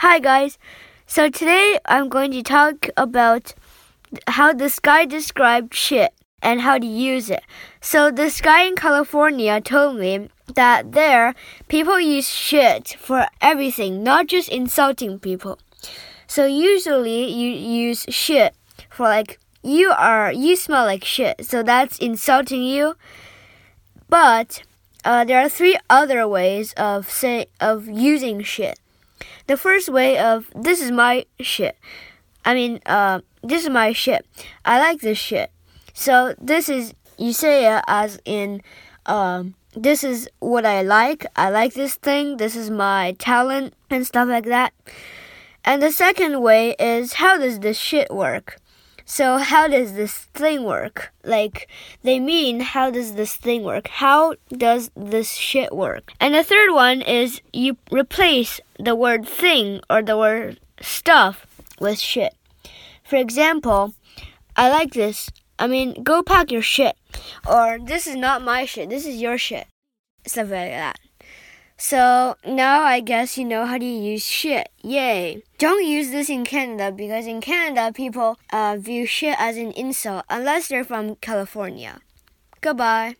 Hi, guys. So today I'm going to talk about how this guy described shit and how to use it. So this guy in California told me that there people use shit for everything, not just insulting people. So usually you use shit for like you are you smell like shit, so that's insulting you. But uh, there are three other ways of say of using shit. The first way of this is my shit. I mean, uh, this is my shit. I like this shit. So this is you say it as in, um, this is what I like. I like this thing. This is my talent and stuff like that. And the second way is how does this shit work? So how does this thing work? Like they mean how does this thing work? How does this shit work? And the third one is you replace the word thing or the word stuff with shit. For example, I like this. I mean, go pack your shit. Or this is not my shit. This is your shit. Stuff like that. So now I guess you know how to use shit. Yay. Don't use this in Canada because in Canada people uh, view shit as an insult unless they're from California. Goodbye.